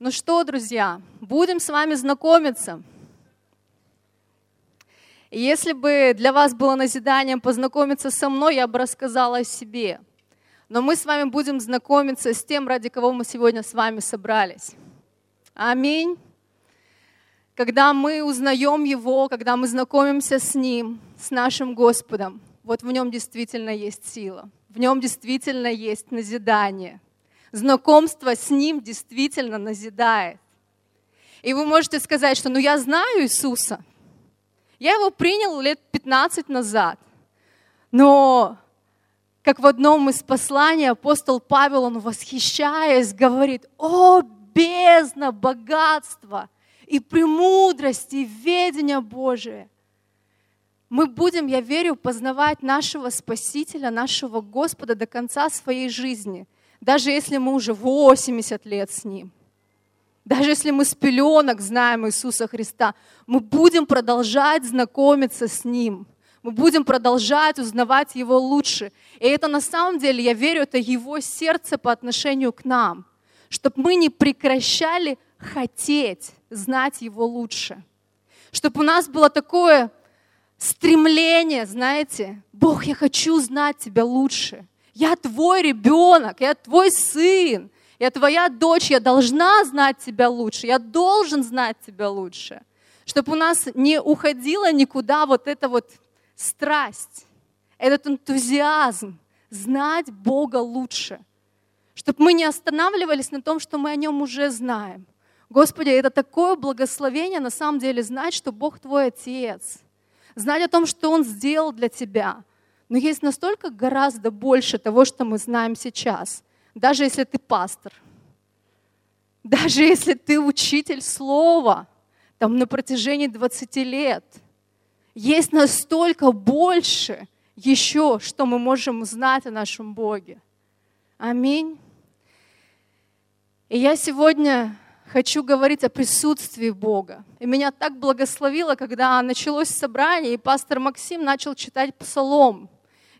Ну что, друзья, будем с вами знакомиться. Если бы для вас было назиданием познакомиться со мной, я бы рассказала о себе. Но мы с вами будем знакомиться с тем, ради кого мы сегодня с вами собрались. Аминь. Когда мы узнаем Его, когда мы знакомимся с Ним, с нашим Господом, вот в нем действительно есть сила, в нем действительно есть назидание – Знакомство с Ним действительно назидает. И вы можете сказать, что ну я знаю Иисуса. Я его принял лет 15 назад. Но, как в одном из посланий апостол Павел, он восхищаясь, говорит, о, бездна богатства и премудрости, и ведения Божие. Мы будем, я верю, познавать нашего Спасителя, нашего Господа до конца своей жизни – даже если мы уже 80 лет с Ним, даже если мы с пеленок знаем Иисуса Христа, мы будем продолжать знакомиться с Ним. Мы будем продолжать узнавать Его лучше. И это на самом деле, я верю, это Его сердце по отношению к нам. Чтобы мы не прекращали хотеть знать Его лучше. Чтобы у нас было такое стремление, знаете, Бог, я хочу знать Тебя лучше. Я твой ребенок, я твой сын, я твоя дочь, я должна знать тебя лучше, я должен знать тебя лучше. Чтобы у нас не уходила никуда вот эта вот страсть, этот энтузиазм знать Бога лучше. Чтобы мы не останавливались на том, что мы о нем уже знаем. Господи, это такое благословение на самом деле знать, что Бог твой Отец. Знать о том, что Он сделал для тебя. Но есть настолько гораздо больше того, что мы знаем сейчас. Даже если ты пастор, даже если ты учитель слова, там на протяжении 20 лет, есть настолько больше еще, что мы можем узнать о нашем Боге. Аминь. И я сегодня хочу говорить о присутствии Бога. И меня так благословило, когда началось собрание, и пастор Максим начал читать псалом.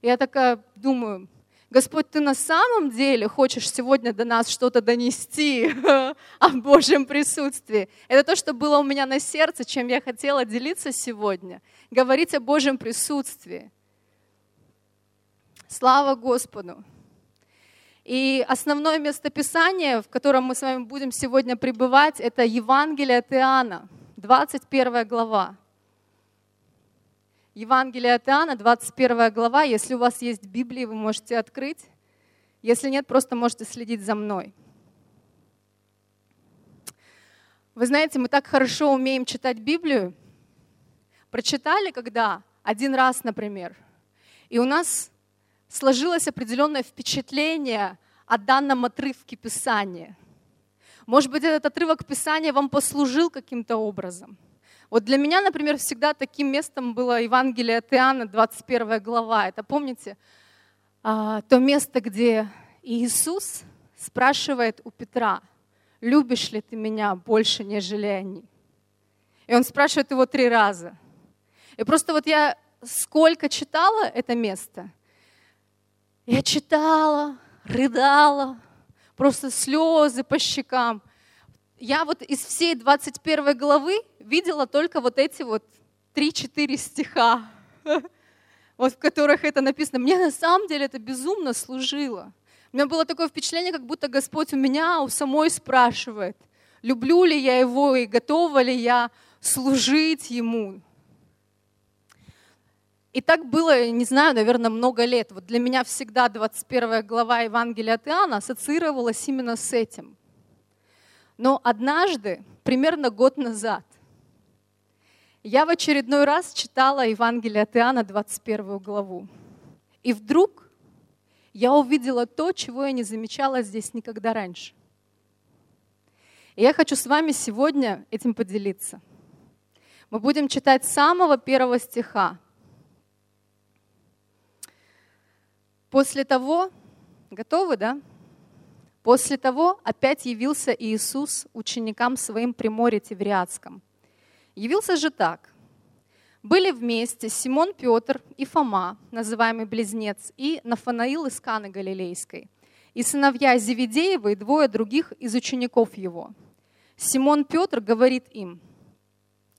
Я такая думаю, Господь, ты на самом деле хочешь сегодня до нас что-то донести о Божьем присутствии. Это то, что было у меня на сердце, чем я хотела делиться сегодня. Говорить о Божьем присутствии. Слава Господу! И основное местописание, в котором мы с вами будем сегодня пребывать, это Евангелие от Иоанна, 21 глава. Евангелие от Иоанна, 21 глава. Если у вас есть Библия, вы можете открыть. Если нет, просто можете следить за мной. Вы знаете, мы так хорошо умеем читать Библию. Прочитали когда? Один раз, например. И у нас сложилось определенное впечатление о данном отрывке Писания. Может быть, этот отрывок Писания вам послужил каким-то образом – вот для меня, например, всегда таким местом было Евангелие от Иоанна, 21 глава. Это, помните, а, то место, где Иисус спрашивает у Петра, любишь ли ты меня больше, нежели они? И он спрашивает его три раза. И просто вот я сколько читала это место, я читала, рыдала, просто слезы по щекам я вот из всей 21 главы видела только вот эти вот 3-4 стиха, вот в которых это написано. Мне на самом деле это безумно служило. У меня было такое впечатление, как будто Господь у меня, у самой спрашивает, люблю ли я Его и готова ли я служить Ему. И так было, не знаю, наверное, много лет. Вот для меня всегда 21 глава Евангелия от Иоанна ассоциировалась именно с этим. Но однажды, примерно год назад, я в очередной раз читала Евангелие от Иоанна, 21 главу. И вдруг я увидела то, чего я не замечала здесь никогда раньше. И я хочу с вами сегодня этим поделиться. Мы будем читать самого первого стиха. После того, готовы, да? После того опять явился Иисус ученикам своим при море Тевриадском. Явился же так. Были вместе Симон Петр и Фома, называемый Близнец, и Нафанаил из Каны Галилейской, и сыновья Зеведеева и двое других из учеников его. Симон Петр говорит им,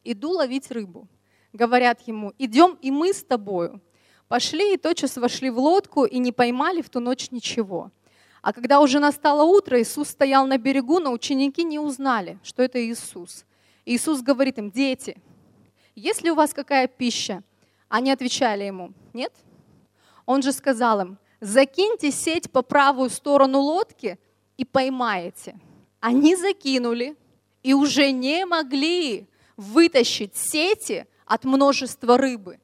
иду ловить рыбу. Говорят ему, идем и мы с тобою. Пошли и тотчас вошли в лодку и не поймали в ту ночь ничего. А когда уже настало утро, Иисус стоял на берегу, но ученики не узнали, что это Иисус. Иисус говорит им, дети, есть ли у вас какая пища? Они отвечали ему, нет. Он же сказал им, закиньте сеть по правую сторону лодки и поймаете. Они закинули и уже не могли вытащить сети от множества рыбы.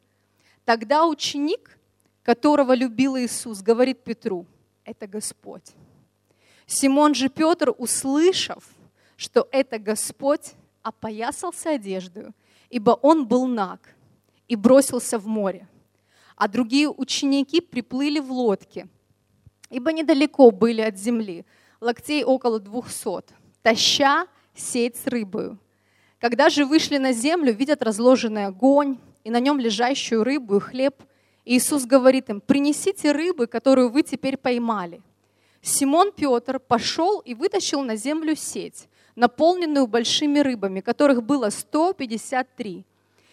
Тогда ученик, которого любил Иисус, говорит Петру, это Господь. Симон же Петр, услышав, что это Господь, опоясался одеждою, ибо он был наг, и бросился в море. А другие ученики приплыли в лодке, ибо недалеко были от земли, локтей около двухсот, таща сеть с рыбою. Когда же вышли на землю, видят разложенный огонь и на нем лежащую рыбу и хлеб. Иисус говорит им, принесите рыбы, которую вы теперь поймали. Симон Петр пошел и вытащил на землю сеть, наполненную большими рыбами, которых было 153.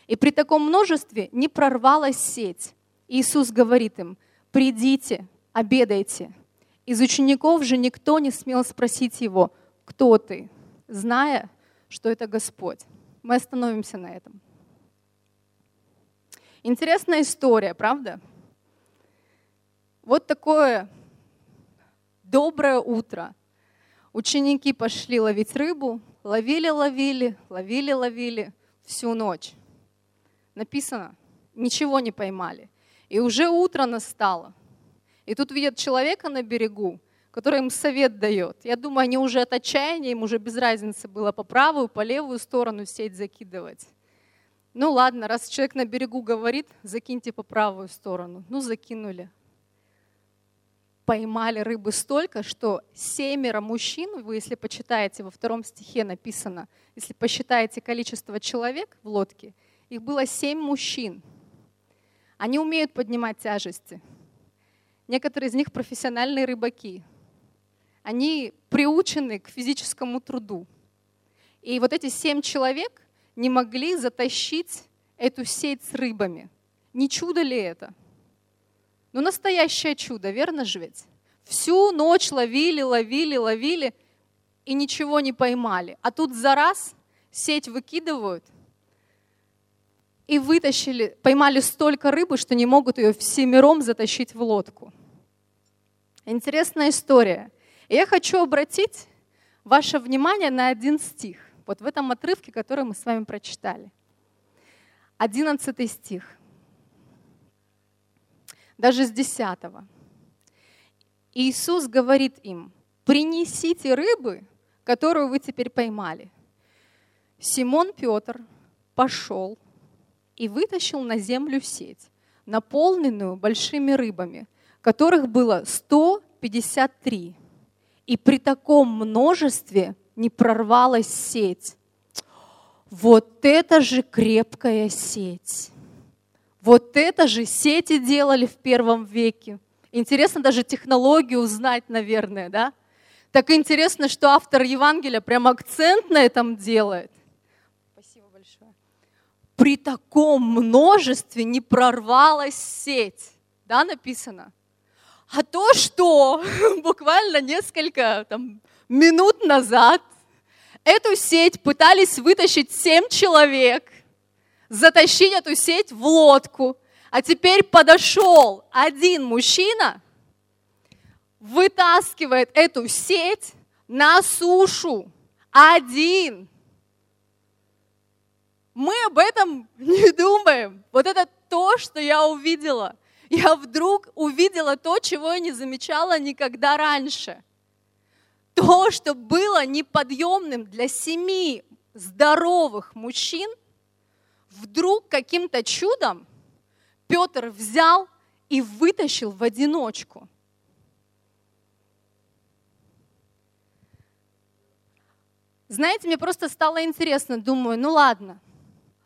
И при таком множестве не прорвалась сеть. Иисус говорит им, придите, обедайте. Из учеников же никто не смел спросить его, кто ты, зная, что это Господь. Мы остановимся на этом. Интересная история, правда? Вот такое доброе утро. Ученики пошли ловить рыбу, ловили, ловили, ловили, ловили всю ночь. Написано, ничего не поймали. И уже утро настало. И тут видят человека на берегу, который им совет дает. Я думаю, они уже от отчаяния, им уже без разницы было по правую, по левую сторону сеть закидывать. Ну ладно, раз человек на берегу говорит, закиньте по правую сторону. Ну закинули. Поймали рыбы столько, что семеро мужчин, вы если почитаете, во втором стихе написано, если посчитаете количество человек в лодке, их было семь мужчин. Они умеют поднимать тяжести. Некоторые из них профессиональные рыбаки они приучены к физическому труду. И вот эти семь человек не могли затащить эту сеть с рыбами. Не чудо ли это? Ну, настоящее чудо, верно же ведь? Всю ночь ловили, ловили, ловили и ничего не поймали. А тут за раз сеть выкидывают и вытащили, поймали столько рыбы, что не могут ее всемиром затащить в лодку. Интересная история. И я хочу обратить ваше внимание на один стих, вот в этом отрывке, который мы с вами прочитали. Одиннадцатый стих. Даже с десятого. Иисус говорит им, принесите рыбы, которую вы теперь поймали. Симон Петр пошел и вытащил на землю сеть, наполненную большими рыбами, которых было 153 и при таком множестве не прорвалась сеть. Вот это же крепкая сеть. Вот это же сети делали в первом веке. Интересно даже технологию узнать, наверное, да? Так интересно, что автор Евангелия прям акцент на этом делает. Спасибо большое. При таком множестве не прорвалась сеть. Да, написано? А то, что буквально несколько там, минут назад эту сеть пытались вытащить семь человек, затащить эту сеть в лодку, а теперь подошел один мужчина, вытаскивает эту сеть на сушу. Один. Мы об этом не думаем. Вот это то, что я увидела – я вдруг увидела то, чего я не замечала никогда раньше. То, что было неподъемным для семи здоровых мужчин, вдруг каким-то чудом Петр взял и вытащил в одиночку. Знаете, мне просто стало интересно, думаю, ну ладно,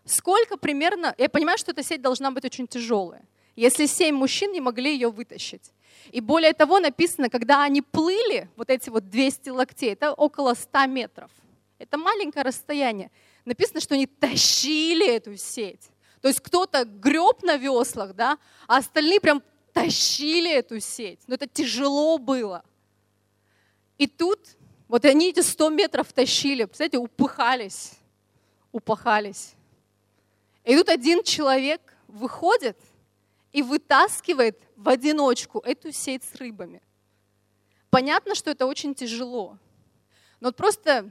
сколько примерно, я понимаю, что эта сеть должна быть очень тяжелая если семь мужчин не могли ее вытащить. И более того, написано, когда они плыли, вот эти вот 200 локтей, это около 100 метров. Это маленькое расстояние. Написано, что они тащили эту сеть. То есть кто-то греб на веслах, да, а остальные прям тащили эту сеть. Но это тяжело было. И тут вот они эти 100 метров тащили, представляете, упыхались, упахались. И тут один человек выходит и вытаскивает в одиночку эту сеть с рыбами. Понятно, что это очень тяжело. Но вот просто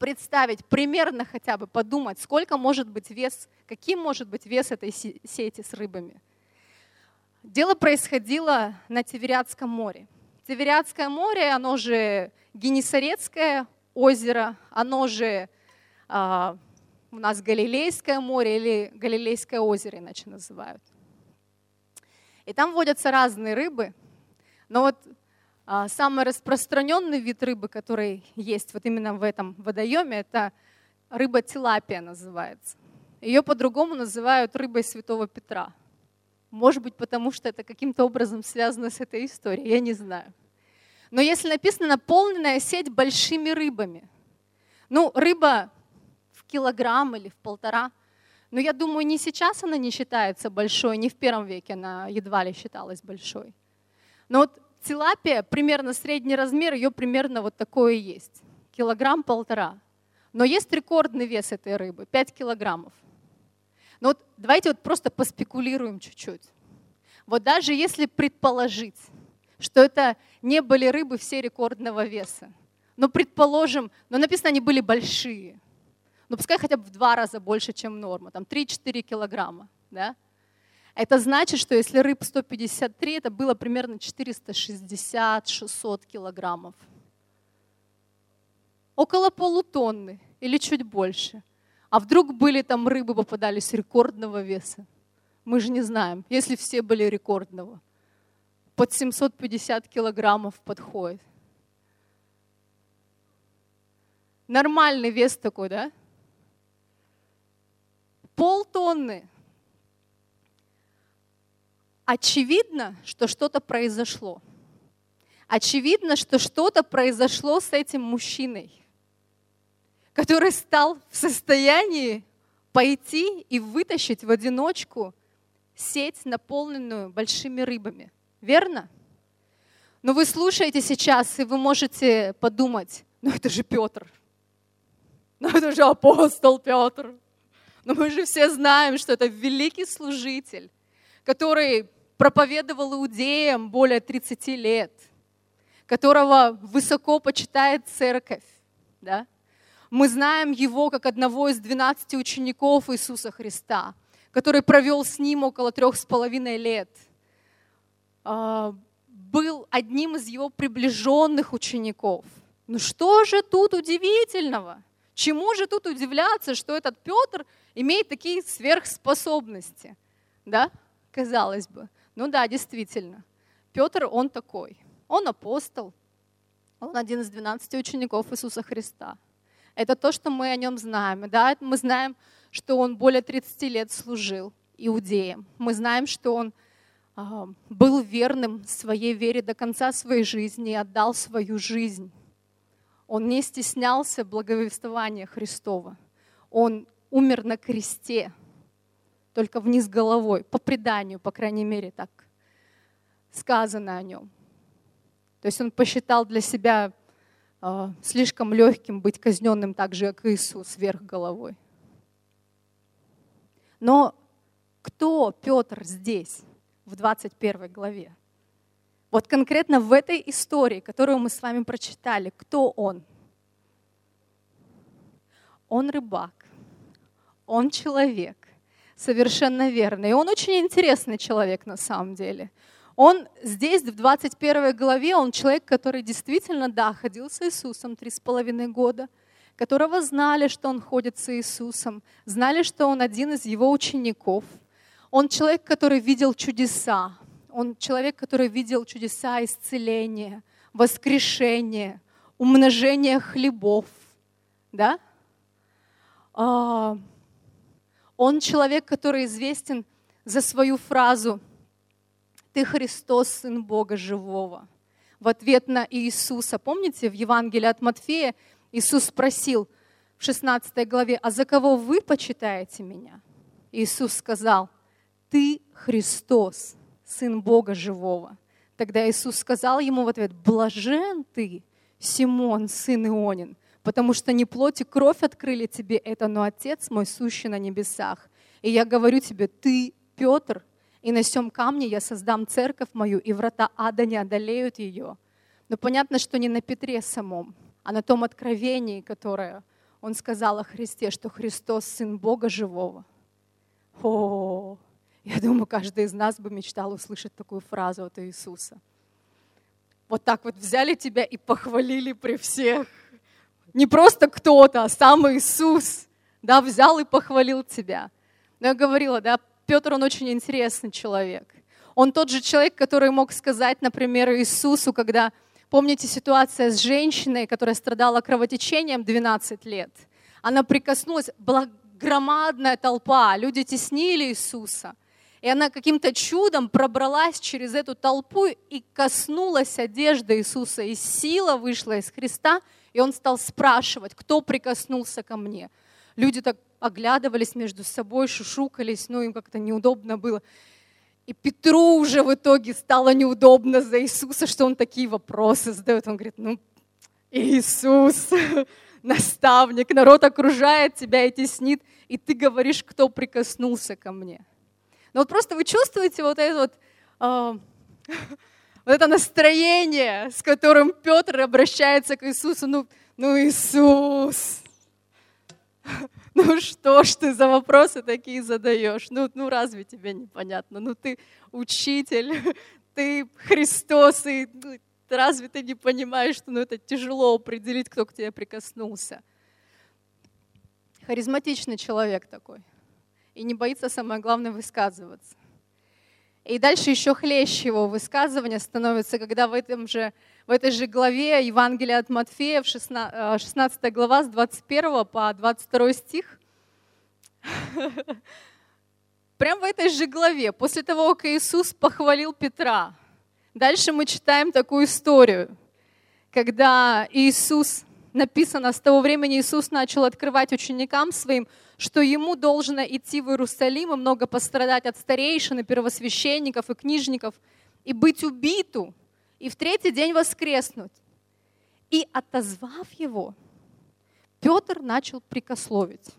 представить, примерно хотя бы подумать, сколько может быть вес, каким может быть вес этой сети с рыбами. Дело происходило на Тивериадском море. Тивериадское море, оно же Генесарецкое озеро, оно же а, у нас Галилейское море или Галилейское озеро иначе называют. И там водятся разные рыбы, но вот а, самый распространенный вид рыбы, который есть вот именно в этом водоеме, это рыба тилапия называется. Ее по-другому называют рыбой Святого Петра. Может быть, потому что это каким-то образом связано с этой историей, я не знаю. Но если написано наполненная сеть большими рыбами, ну, рыба в килограмм или в полтора, но я думаю, не сейчас она не считается большой, не в первом веке она едва ли считалась большой. Но вот тилапия, примерно средний размер, ее примерно вот такое есть. Килограмм-полтора. Но есть рекордный вес этой рыбы, 5 килограммов. Но вот давайте вот просто поспекулируем чуть-чуть. Вот даже если предположить, что это не были рыбы все рекордного веса, но предположим, но написано, они были большие, ну пускай хотя бы в два раза больше, чем норма, там 3-4 килограмма, да? Это значит, что если рыб 153, это было примерно 460-600 килограммов. Около полутонны или чуть больше. А вдруг были там рыбы, попадались рекордного веса? Мы же не знаем, если все были рекордного. Под 750 килограммов подходит. Нормальный вес такой, да? Полтонны очевидно, что что-то произошло. Очевидно, что что-то произошло с этим мужчиной, который стал в состоянии пойти и вытащить в одиночку сеть, наполненную большими рыбами. Верно? Но вы слушаете сейчас, и вы можете подумать, ну это же Петр, ну это же апостол Петр. Но мы же все знаем, что это великий служитель, который проповедовал иудеям более 30 лет, которого высоко почитает церковь. Да? Мы знаем его как одного из 12 учеников Иисуса Христа, который провел с ним около трех с половиной лет. А, был одним из его приближенных учеников. Ну что же тут удивительного? Чему же тут удивляться, что этот Петр имеет такие сверхспособности? Да, казалось бы. Ну да, действительно. Петр, он такой. Он апостол. Он один из 12 учеников Иисуса Христа. Это то, что мы о нем знаем. Да, мы знаем, что он более 30 лет служил иудеям. Мы знаем, что он э, был верным своей вере до конца своей жизни и отдал свою жизнь. Он не стеснялся благовествования Христова. Он умер на кресте только вниз головой, по преданию, по крайней мере, так сказано о нем. То есть он посчитал для себя э, слишком легким быть казненным так же, как Иисус, вверх головой. Но кто Петр здесь, в 21 главе? Вот конкретно в этой истории, которую мы с вами прочитали, кто он? Он рыбак, он человек, Совершенно верно. И он очень интересный человек на самом деле. Он здесь, в 21 главе, он человек, который действительно, да, ходил с Иисусом три с половиной года, которого знали, что он ходит с Иисусом, знали, что он один из его учеников. Он человек, который видел чудеса. Он человек, который видел чудеса исцеления, воскрешения, умножения хлебов. Да? А, он человек, который известен за свою фразу «Ты Христос, Сын Бога Живого» в ответ на Иисуса. Помните, в Евангелии от Матфея Иисус спросил в 16 главе, а за кого вы почитаете меня? Иисус сказал, ты Христос, Сын Бога Живого. Тогда Иисус сказал ему в ответ, блажен ты, Симон, сын Ионин, потому что не плоть и кровь открыли тебе это, но Отец мой сущий на небесах. И я говорю тебе, ты, Петр, и на сем камне я создам церковь мою, и врата ада не одолеют ее. Но понятно, что не на Петре самом, а на том откровении, которое он сказал о Христе, что Христос Сын Бога Живого. О, я думаю, каждый из нас бы мечтал услышать такую фразу от Иисуса. Вот так вот взяли тебя и похвалили при всех. Не просто кто-то, а сам Иисус да, взял и похвалил тебя. Но я говорила, да, Петр, он очень интересный человек. Он тот же человек, который мог сказать, например, Иисусу, когда, помните ситуация с женщиной, которая страдала кровотечением 12 лет, она прикоснулась, была громадная толпа, люди теснили Иисуса, и она каким-то чудом пробралась через эту толпу и коснулась одежды Иисуса, и сила вышла из Христа, и он стал спрашивать, кто прикоснулся ко мне. Люди так оглядывались между собой, шушукались, ну им как-то неудобно было. И Петру уже в итоге стало неудобно за Иисуса, что он такие вопросы задает. Он говорит, ну, Иисус, наставник, народ окружает тебя и теснит, и ты говоришь, кто прикоснулся ко мне. Но вот просто вы чувствуете вот это вот, э, вот это настроение, с которым Петр обращается к Иисусу. Ну, ну Иисус, ну что ж ты за вопросы такие задаешь? Ну, ну разве тебе непонятно? Ну ты учитель, ты Христос, и ну, разве ты не понимаешь, что ну, это тяжело определить, кто к тебе прикоснулся? Харизматичный человек такой. И не боится, самое главное, высказываться. И дальше еще хлеще его высказывания становится, когда в, этом же, в этой же главе Евангелия от Матфея, 16, 16 э, глава с 21 по 22 стих, прямо в этой же главе, после того, как Иисус похвалил Петра, дальше мы читаем такую историю, когда Иисус, написано, с того времени Иисус начал открывать ученикам своим, что ему должно идти в Иерусалим и много пострадать от старейшин и первосвященников и книжников, и быть убиту, и в третий день воскреснуть. И отозвав его, Петр начал прикословить.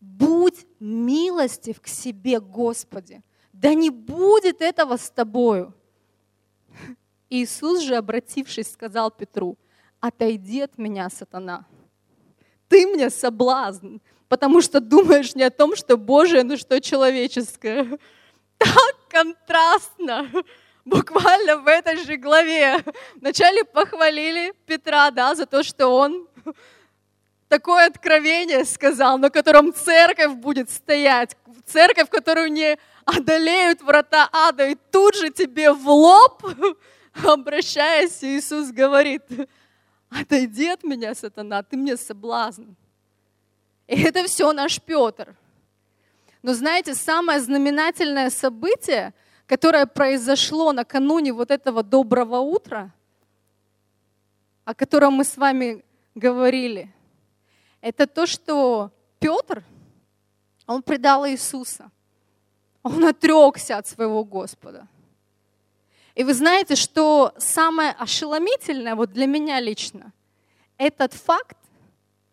Будь милостив к себе, Господи, да не будет этого с тобою. Иисус же, обратившись, сказал Петру, отойди от меня, сатана, ты мне соблазн, потому что думаешь не о том, что Божие, но что человеческое. Так контрастно. Буквально в этой же главе. Вначале похвалили Петра, да, за то, что он такое откровение сказал, на котором церковь будет стоять, церковь, которую не одолеют врата ада, и тут же тебе в лоб, обращаясь, Иисус говорит, отойди от меня, сатана, ты мне соблазн. И это все наш Петр. Но знаете, самое знаменательное событие, которое произошло накануне вот этого доброго утра, о котором мы с вами говорили, это то, что Петр, он предал Иисуса. Он отрекся от своего Господа. И вы знаете, что самое ошеломительное вот для меня лично, этот факт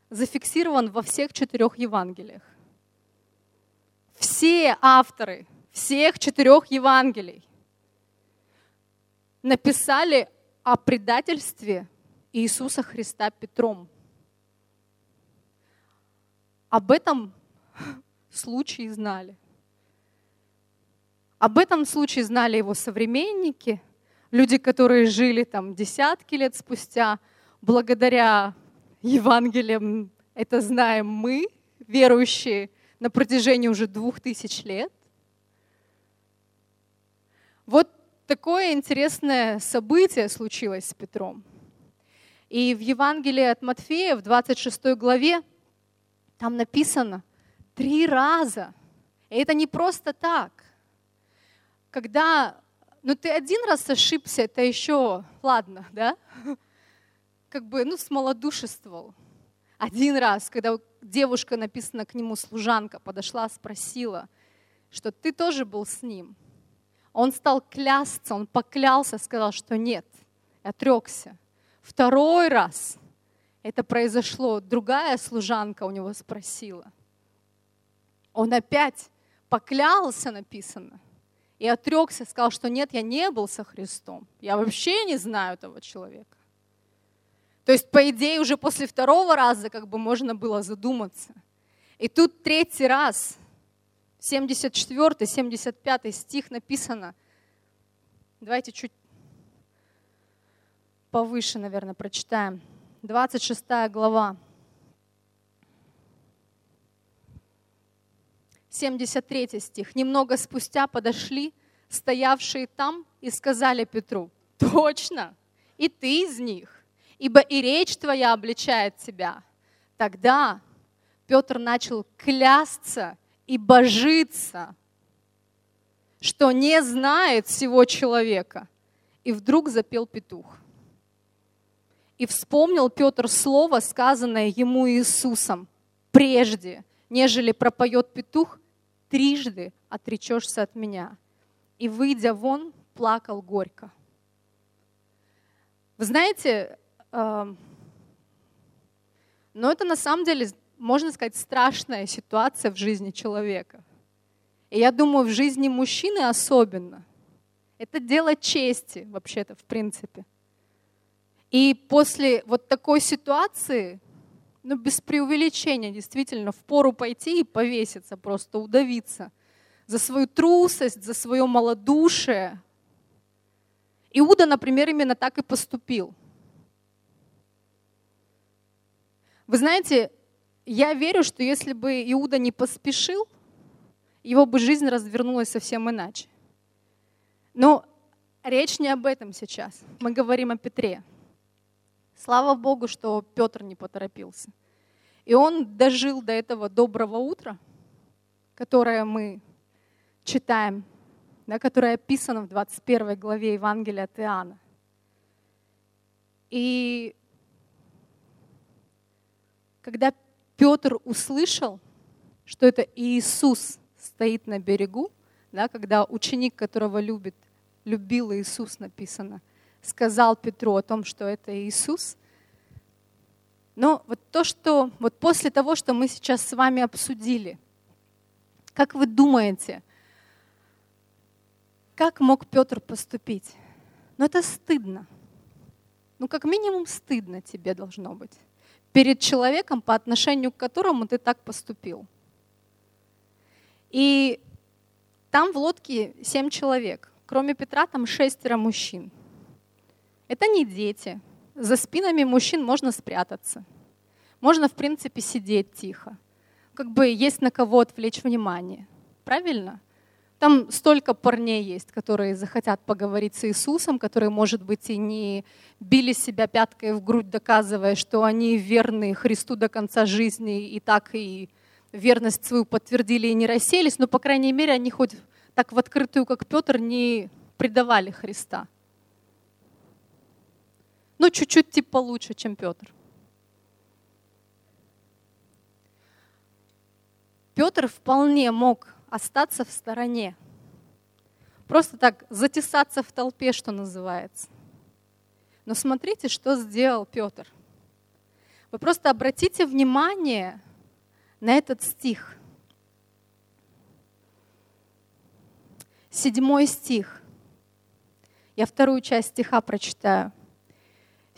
зафиксирован во всех четырех Евангелиях. Все авторы всех четырех Евангелий написали о предательстве Иисуса Христа Петром. Об этом случае знали. Об этом случае знали его современники, люди, которые жили там десятки лет спустя. Благодаря Евангелиям это знаем мы, верующие на протяжении уже двух тысяч лет. Вот такое интересное событие случилось с Петром. И в Евангелии от Матфея, в 26 главе, там написано три раза. И это не просто так когда, ну ты один раз ошибся, это еще ладно, да? как бы, ну, смолодушествовал. Один раз, когда девушка, написана к нему служанка, подошла, спросила, что ты тоже был с ним. Он стал клясться, он поклялся, сказал, что нет, отрекся. Второй раз это произошло, другая служанка у него спросила. Он опять поклялся, написано, и отрекся, сказал, что нет, я не был со Христом. Я вообще не знаю этого человека. То есть, по идее, уже после второго раза как бы можно было задуматься. И тут третий раз, 74, 75 стих написано. Давайте чуть повыше, наверное, прочитаем. 26 глава. 73 стих. «Немного спустя подошли стоявшие там и сказали Петру, «Точно, и ты из них, ибо и речь твоя обличает тебя». Тогда Петр начал клясться и божиться, что не знает всего человека. И вдруг запел петух. И вспомнил Петр слово, сказанное ему Иисусом прежде, нежели пропоет петух, трижды отречешься от меня. И, выйдя вон, плакал горько. Вы знаете, э, но это на самом деле, можно сказать, страшная ситуация в жизни человека. И я думаю, в жизни мужчины особенно. Это дело чести, вообще-то, в принципе. И после вот такой ситуации ну, без преувеличения, действительно, в пору пойти и повеситься, просто удавиться за свою трусость, за свое малодушие. Иуда, например, именно так и поступил. Вы знаете, я верю, что если бы Иуда не поспешил, его бы жизнь развернулась совсем иначе. Но речь не об этом сейчас. Мы говорим о Петре. Слава Богу, что Петр не поторопился. И он дожил до этого доброго утра, которое мы читаем, да, которое описано в 21 главе Евангелия от Иоанна. И когда Петр услышал, что это Иисус стоит на берегу, да, когда ученик, которого любит, любил Иисус, написано – сказал Петру о том, что это Иисус. Но вот то, что вот после того, что мы сейчас с вами обсудили, как вы думаете, как мог Петр поступить? Ну это стыдно. Ну как минимум стыдно тебе должно быть перед человеком, по отношению к которому ты так поступил. И там в лодке семь человек. Кроме Петра там шестеро мужчин. Это не дети. За спинами мужчин можно спрятаться. Можно, в принципе, сидеть тихо. Как бы есть на кого отвлечь внимание. Правильно? Там столько парней есть, которые захотят поговорить с Иисусом, которые, может быть, и не били себя пяткой в грудь, доказывая, что они верны Христу до конца жизни, и так и верность свою подтвердили и не расселись, но, по крайней мере, они хоть так в открытую, как Петр, не предавали Христа ну, чуть-чуть типа получше, чем Петр. Петр вполне мог остаться в стороне. Просто так затесаться в толпе, что называется. Но смотрите, что сделал Петр. Вы просто обратите внимание на этот стих. Седьмой стих. Я вторую часть стиха прочитаю.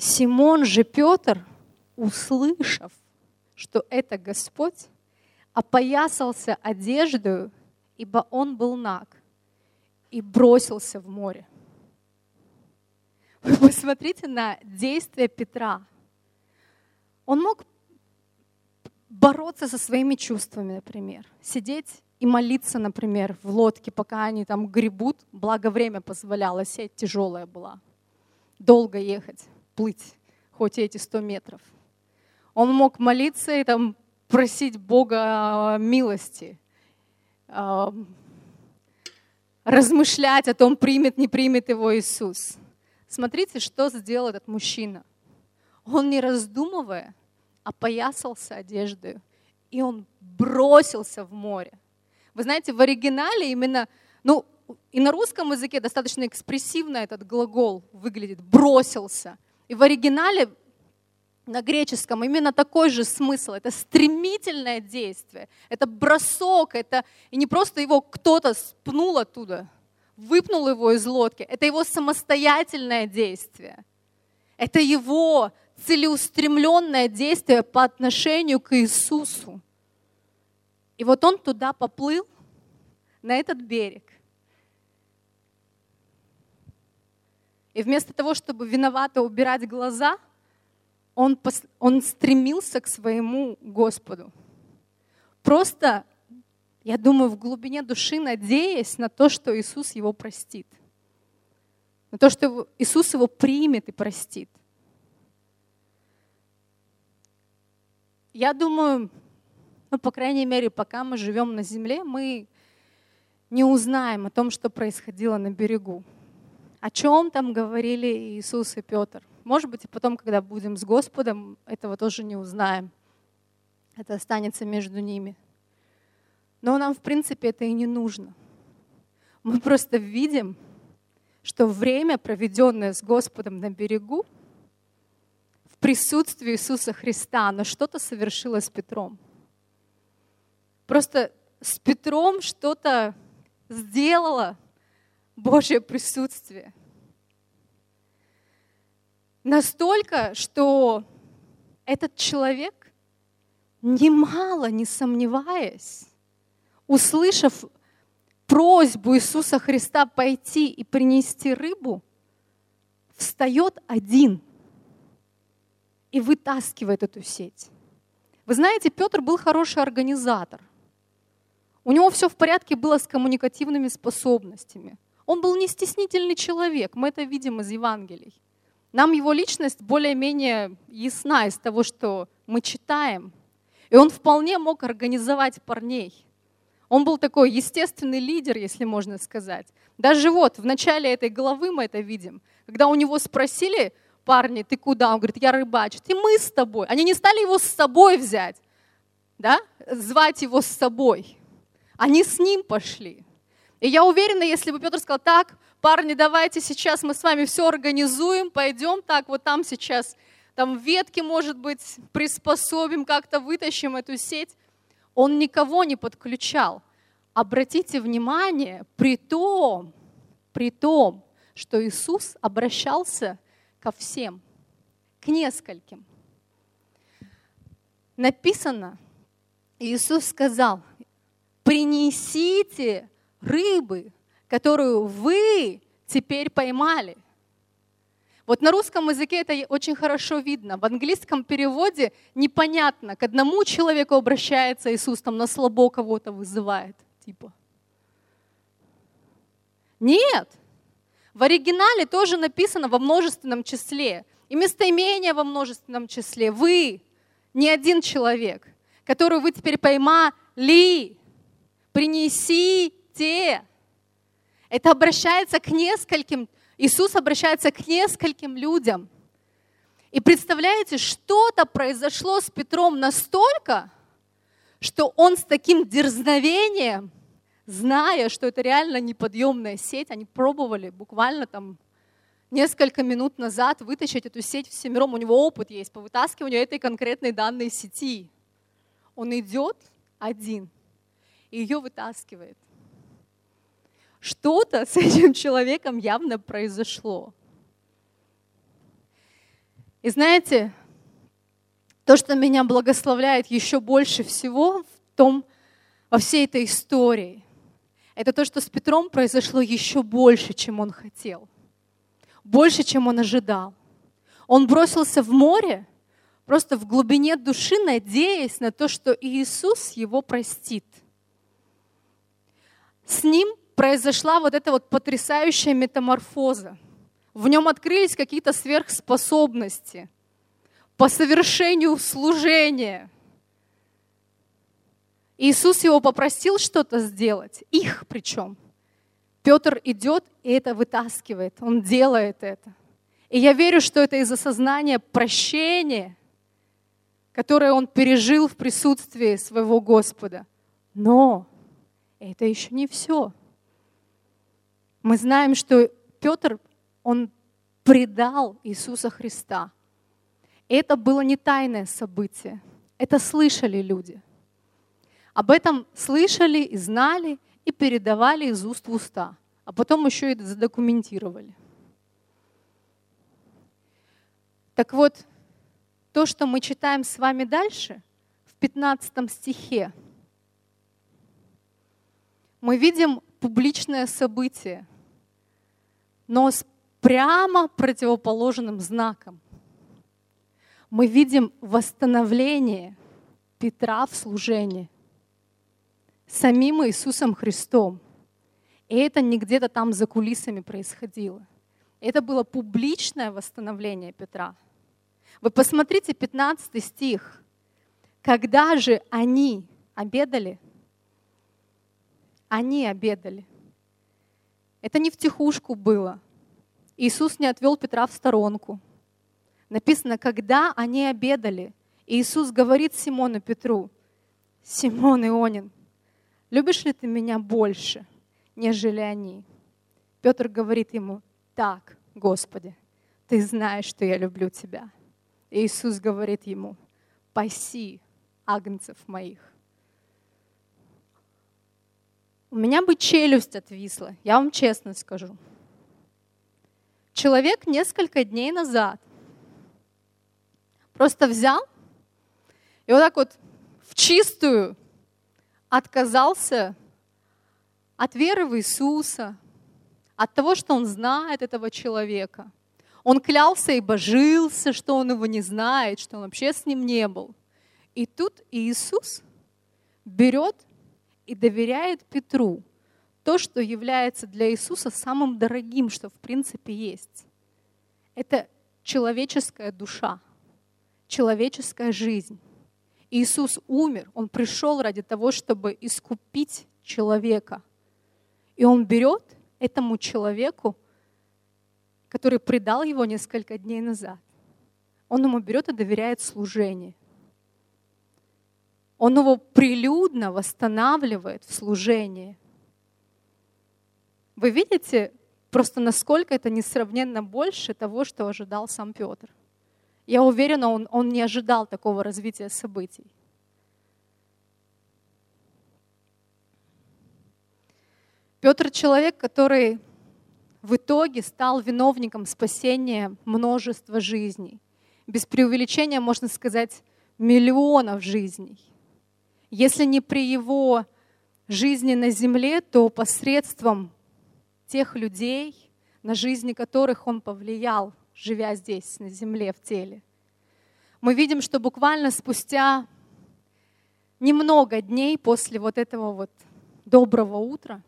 Симон же Петр, услышав, что это Господь, опоясался одеждою, ибо он был наг, и бросился в море. Вы посмотрите на действия Петра. Он мог бороться со своими чувствами, например, сидеть и молиться, например, в лодке, пока они там гребут, благо время позволяло, сеть тяжелая была, долго ехать плыть, хоть эти 100 метров. Он мог молиться и там просить Бога милости, размышлять о том, примет, не примет его Иисус. Смотрите, что сделал этот мужчина. Он, не раздумывая, опоясался одеждой, и он бросился в море. Вы знаете, в оригинале именно, ну, и на русском языке достаточно экспрессивно этот глагол выглядит «бросился». И в оригинале на греческом именно такой же смысл. Это стремительное действие, это бросок, это и не просто его кто-то спнул оттуда, выпнул его из лодки, это его самостоятельное действие. Это его целеустремленное действие по отношению к Иисусу. И вот он туда поплыл, на этот берег. И вместо того, чтобы виновато убирать глаза, он, он стремился к своему Господу. Просто, я думаю, в глубине души надеясь на то, что Иисус его простит. На то, что Иисус его примет и простит. Я думаю, ну, по крайней мере, пока мы живем на земле, мы не узнаем о том, что происходило на берегу. О чем там говорили Иисус и Петр. Может быть, и потом, когда будем с Господом, этого тоже не узнаем. Это останется между ними. Но нам, в принципе, это и не нужно. Мы просто видим, что время, проведенное с Господом на берегу, в присутствии Иисуса Христа, но что-то совершило с Петром. Просто с Петром что-то сделало Божье присутствие. Настолько, что этот человек, немало не сомневаясь, услышав просьбу Иисуса Христа пойти и принести рыбу, встает один и вытаскивает эту сеть. Вы знаете, Петр был хороший организатор. У него все в порядке было с коммуникативными способностями. Он был не стеснительный человек, мы это видим из Евангелий. Нам его личность более-менее ясна из того, что мы читаем. И он вполне мог организовать парней. Он был такой естественный лидер, если можно сказать. Даже вот в начале этой главы мы это видим. Когда у него спросили, парни, ты куда? Он говорит, я рыбачу. И мы с тобой. Они не стали его с собой взять, да? звать его с собой. Они с ним пошли. И я уверена, если бы Петр сказал, так, парни, давайте сейчас мы с вами все организуем, пойдем так, вот там сейчас, там ветки, может быть, приспособим, как-то вытащим эту сеть. Он никого не подключал. Обратите внимание, при том, при том, что Иисус обращался ко всем, к нескольким. Написано, Иисус сказал, принесите рыбы, которую вы теперь поймали. Вот на русском языке это очень хорошо видно. В английском переводе непонятно, к одному человеку обращается Иисус, там на слабо кого-то вызывает. Типа. Нет. В оригинале тоже написано во множественном числе. И местоимение во множественном числе. Вы, не один человек, которую вы теперь поймали принесите. Это обращается к нескольким, Иисус обращается к нескольким людям. И представляете, что-то произошло с Петром настолько, что он с таким дерзновением, зная, что это реально неподъемная сеть, они пробовали буквально там несколько минут назад вытащить эту сеть в семером. У него опыт есть по вытаскиванию этой конкретной данной сети. Он идет один – и ее вытаскивает. Что-то с этим человеком явно произошло. И знаете, то, что меня благословляет еще больше всего в том, во всей этой истории, это то, что с Петром произошло еще больше, чем он хотел, больше, чем он ожидал. Он бросился в море, просто в глубине души, надеясь на то, что Иисус его простит – с ним произошла вот эта вот потрясающая метаморфоза. В нем открылись какие-то сверхспособности по совершению служения. Иисус его попросил что-то сделать, их причем. Петр идет и это вытаскивает, он делает это. И я верю, что это из осознания прощения, которое он пережил в присутствии своего Господа. Но это еще не все. Мы знаем, что Петр, он предал Иисуса Христа. Это было не тайное событие. Это слышали люди. Об этом слышали и знали, и передавали из уст в уста. А потом еще и задокументировали. Так вот, то, что мы читаем с вами дальше, в 15 стихе, мы видим публичное событие, но с прямо противоположным знаком. Мы видим восстановление Петра в служении самим Иисусом Христом. И это не где-то там за кулисами происходило. Это было публичное восстановление Петра. Вы посмотрите 15 стих. Когда же они обедали, они обедали. Это не в тихушку было. Иисус не отвел Петра в сторонку. Написано, когда они обедали, Иисус говорит Симону Петру, Симон Ионин, любишь ли ты меня больше, нежели они? Петр говорит ему, так, Господи, ты знаешь, что я люблю тебя. Иисус говорит ему, паси агнцев моих. У меня бы челюсть отвисла, я вам честно скажу. Человек несколько дней назад просто взял и вот так вот в чистую отказался от веры в Иисуса, от того, что он знает этого человека. Он клялся и божился, что он его не знает, что он вообще с ним не был. И тут Иисус берет и доверяет Петру то, что является для Иисуса самым дорогим, что в принципе есть. Это человеческая душа, человеческая жизнь. Иисус умер, Он пришел ради того, чтобы искупить человека. И Он берет этому человеку, который предал его несколько дней назад, Он ему берет и доверяет служение. Он его прилюдно восстанавливает в служении. Вы видите просто насколько это несравненно больше того, что ожидал сам Петр. Я уверена, он, он не ожидал такого развития событий. Петр человек, который в итоге стал виновником спасения множества жизней. Без преувеличения можно сказать миллионов жизней. Если не при его жизни на земле, то посредством тех людей, на жизни которых он повлиял, живя здесь, на земле, в теле. Мы видим, что буквально спустя немного дней после вот этого вот доброго утра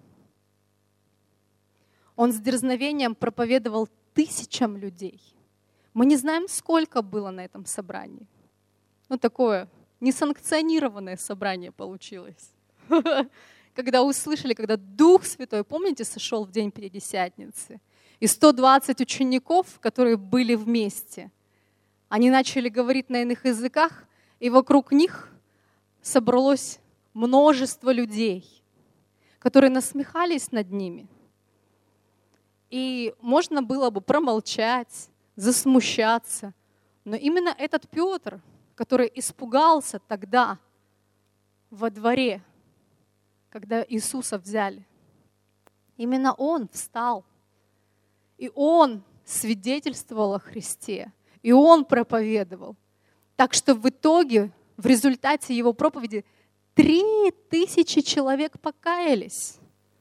он с дерзновением проповедовал тысячам людей. Мы не знаем, сколько было на этом собрании. Ну, такое несанкционированное собрание получилось. Когда услышали, когда Дух Святой, помните, сошел в день Пятидесятницы, и 120 учеников, которые были вместе, они начали говорить на иных языках, и вокруг них собралось множество людей, которые насмехались над ними. И можно было бы промолчать, засмущаться, но именно этот Петр – который испугался тогда во дворе, когда Иисуса взяли. Именно он встал, и он свидетельствовал о Христе, и он проповедовал. Так что в итоге, в результате его проповеди, три тысячи человек покаялись.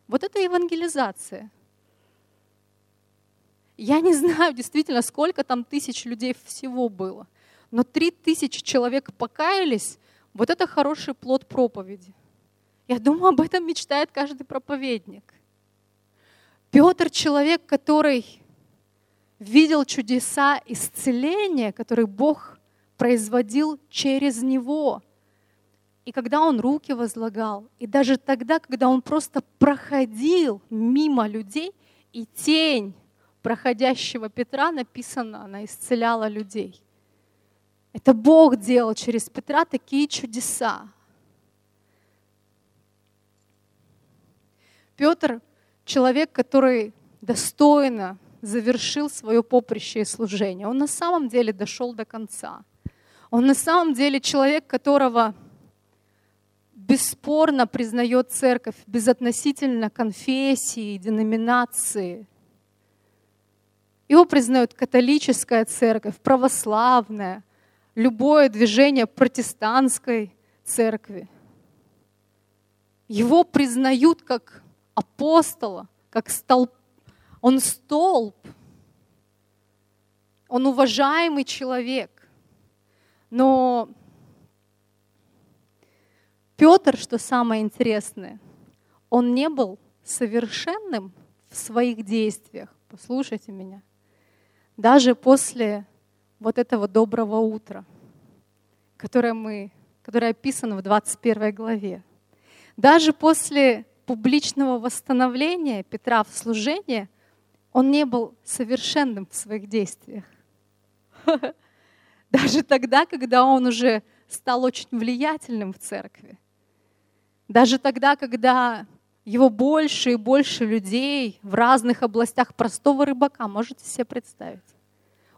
Вот это евангелизация. Я не знаю действительно, сколько там тысяч людей всего было но три тысячи человек покаялись, вот это хороший плод проповеди. Я думаю, об этом мечтает каждый проповедник. Петр человек, который видел чудеса исцеления, которые Бог производил через него. И когда он руки возлагал, и даже тогда, когда он просто проходил мимо людей, и тень проходящего Петра написано, она исцеляла людей. Это Бог делал через Петра такие чудеса. Петр — человек, который достойно завершил свое поприще и служение. Он на самом деле дошел до конца. Он на самом деле человек, которого бесспорно признает церковь безотносительно конфессии, деноминации. Его признает католическая церковь, православная, любое движение протестантской церкви. Его признают как апостола, как столб. Он столб. Он уважаемый человек. Но Петр, что самое интересное, он не был совершенным в своих действиях. Послушайте меня. Даже после вот этого доброго утра, которое, мы, которое описано в 21 главе. Даже после публичного восстановления Петра в служении он не был совершенным в своих действиях. Даже тогда, когда он уже стал очень влиятельным в церкви. Даже тогда, когда его больше и больше людей в разных областях простого рыбака, можете себе представить,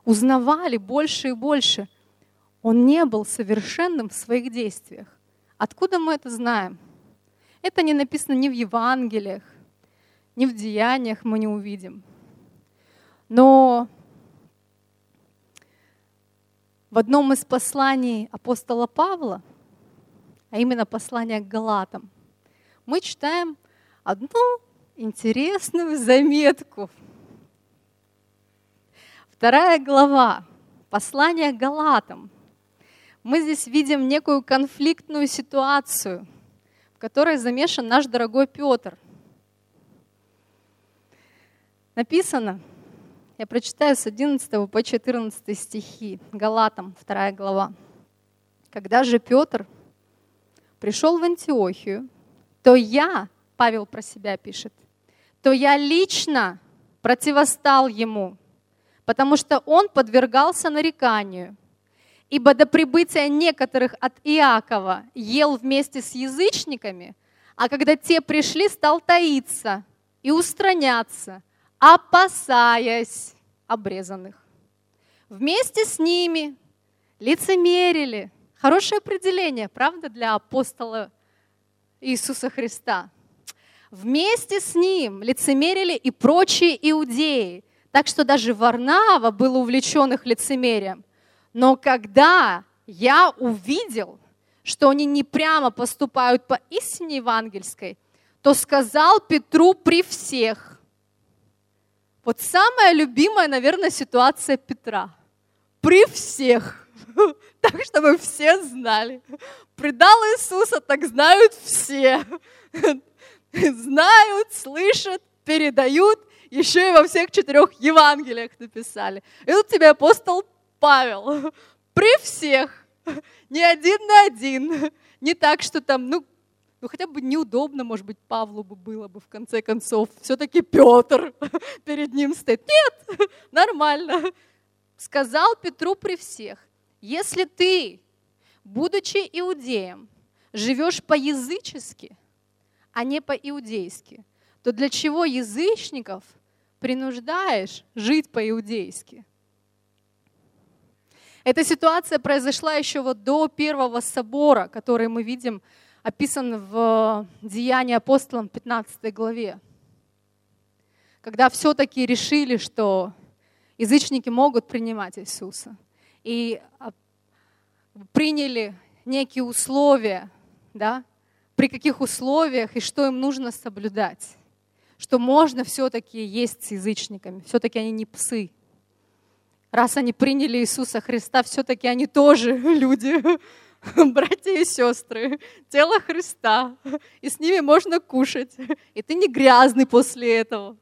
узнавали больше и больше, он не был совершенным в своих действиях. Откуда мы это знаем? Это не написано ни в Евангелиях, ни в деяниях мы не увидим. Но в одном из посланий апостола Павла – а именно послание к Галатам, мы читаем одну интересную заметку. Вторая глава, послание Галатам. Мы здесь видим некую конфликтную ситуацию, в которой замешан наш дорогой Петр. Написано, я прочитаю с 11 по 14 стихи, Галатам, 2 глава. Когда же Петр пришел в Антиохию, то я, Павел про себя пишет, то я лично противостал ему, потому что он подвергался нареканию. Ибо до прибытия некоторых от Иакова ел вместе с язычниками, а когда те пришли, стал таиться и устраняться, опасаясь обрезанных. Вместе с ними лицемерили, Хорошее определение, правда, для апостола Иисуса Христа. Вместе с ним лицемерили и прочие иудеи, так что даже Варнава был увлечен их лицемерием. Но когда я увидел, что они не прямо поступают по истине евангельской, то сказал Петру при всех. Вот самая любимая, наверное, ситуация Петра. При всех так, чтобы все знали. Предал Иисуса, так знают все. Знают, слышат, передают, еще и во всех четырех Евангелиях написали. И тут тебе апостол Павел. При всех. Не один на один. Не так, что там, ну, ну хотя бы неудобно, может быть, Павлу бы было бы в конце концов. Все-таки Петр перед ним стоит. Нет, нормально. Сказал Петру при всех. Если ты, будучи иудеем, живешь по-язычески, а не по-иудейски, то для чего язычников принуждаешь жить по-иудейски? Эта ситуация произошла еще вот до первого собора, который мы видим описан в Деянии апостолам 15 главе. Когда все-таки решили, что язычники могут принимать Иисуса и а, приняли некие условия, да, при каких условиях и что им нужно соблюдать, что можно все-таки есть с язычниками, все-таки они не псы. Раз они приняли Иисуса Христа, все-таки они тоже люди, братья и сестры, тело Христа, и с ними можно кушать, и ты не грязный после этого.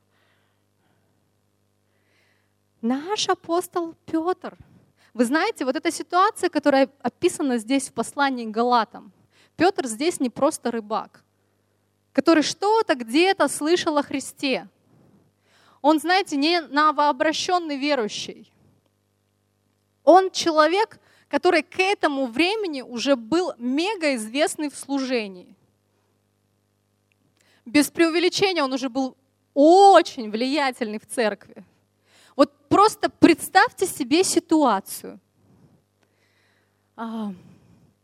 Наш апостол Петр – вы знаете, вот эта ситуация, которая описана здесь в послании к Галатам, Петр здесь не просто рыбак, который что-то где-то слышал о Христе. он, знаете, не новообращенный верующий. Он человек, который к этому времени уже был мега известный в служении. Без преувеличения он уже был очень влиятельный в церкви. Вот просто представьте себе ситуацию. А,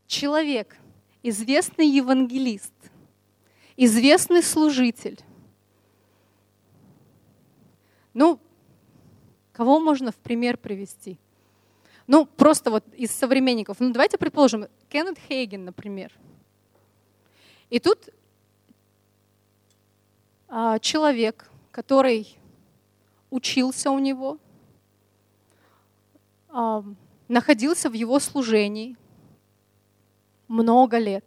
человек, известный евангелист, известный служитель. Ну, кого можно в пример привести? Ну, просто вот из современников. Ну, давайте предположим, Кеннет Хейген, например. И тут а, человек, который учился у него, а, находился в его служении много лет.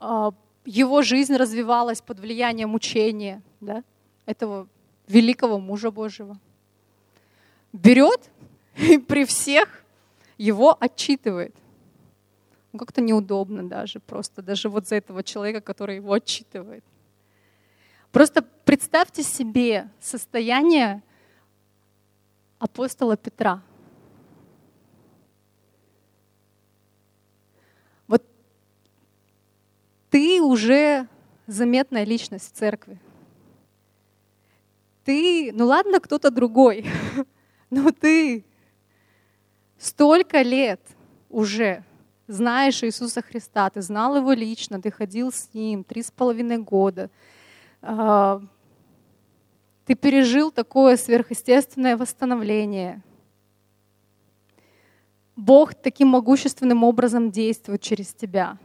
А, его жизнь развивалась под влиянием учения да, этого великого мужа Божьего. Берет и при всех его отчитывает. Ну, как-то неудобно даже, просто даже вот за этого человека, который его отчитывает. Просто представьте себе состояние апостола Петра. Ты уже заметная личность в церкви. Ты, ну ладно, кто-то другой, но ты столько лет уже знаешь Иисуса Христа, ты знал Его лично, ты ходил с Ним три с половиной года, а, ты пережил такое сверхъестественное восстановление. Бог таким могущественным образом действует через тебя.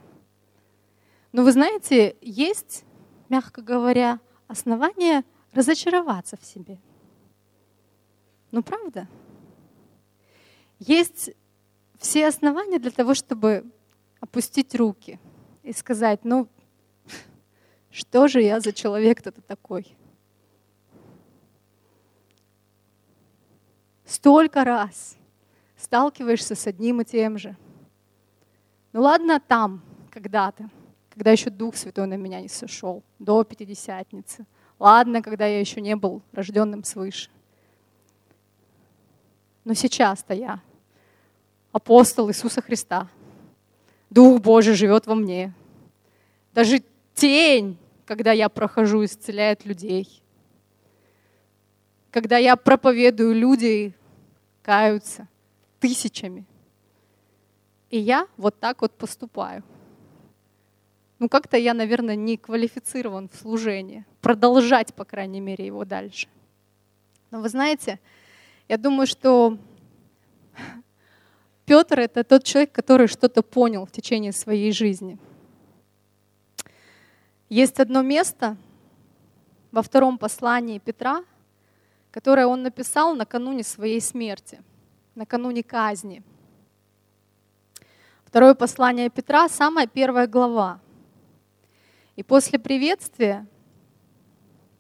Но вы знаете, есть, мягко говоря, основания разочароваться в себе. Ну правда? Есть все основания для того, чтобы опустить руки и сказать, ну что же я за человек-то такой? Столько раз сталкиваешься с одним и тем же. Ну ладно, там, когда-то, когда еще Дух Святой на меня не сошел, до Пятидесятницы. Ладно, когда я еще не был рожденным свыше. Но сейчас-то я апостол Иисуса Христа. Дух Божий живет во мне. Даже тень, когда я прохожу, исцеляет людей. Когда я проповедую, люди каются тысячами. И я вот так вот поступаю. Ну, как-то я, наверное, не квалифицирован в служении. Продолжать, по крайней мере, его дальше. Но вы знаете, я думаю, что Петр — это тот человек, который что-то понял в течение своей жизни — есть одно место во втором послании Петра, которое он написал накануне своей смерти, накануне казни. Второе послание Петра, самая первая глава. И после приветствия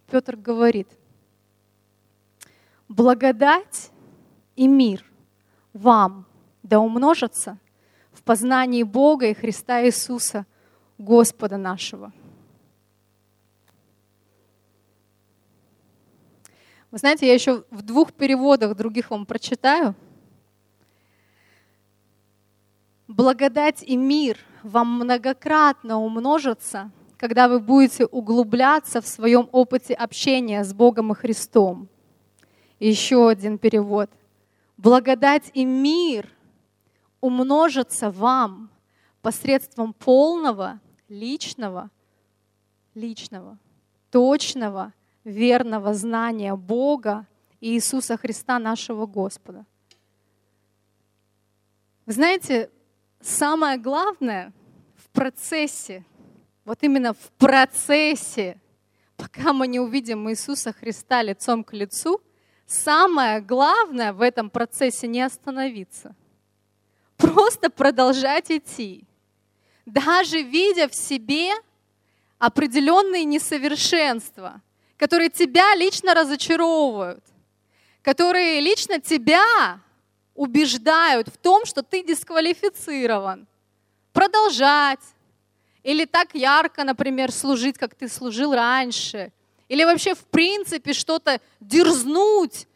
Петр говорит, благодать и мир вам да умножатся в познании Бога и Христа Иисуса, Господа нашего. Вы знаете, я еще в двух переводах других вам прочитаю. Благодать и мир вам многократно умножатся, когда вы будете углубляться в своем опыте общения с Богом и Христом. Еще один перевод. Благодать и мир умножатся вам посредством полного, личного, личного, точного верного знания Бога и Иисуса Христа, нашего Господа. Вы знаете, самое главное в процессе, вот именно в процессе, пока мы не увидим Иисуса Христа лицом к лицу, самое главное в этом процессе не остановиться. Просто продолжать идти. Даже видя в себе определенные несовершенства – которые тебя лично разочаровывают, которые лично тебя убеждают в том, что ты дисквалифицирован. Продолжать. Или так ярко, например, служить, как ты служил раньше. Или вообще в принципе что-то дерзнуть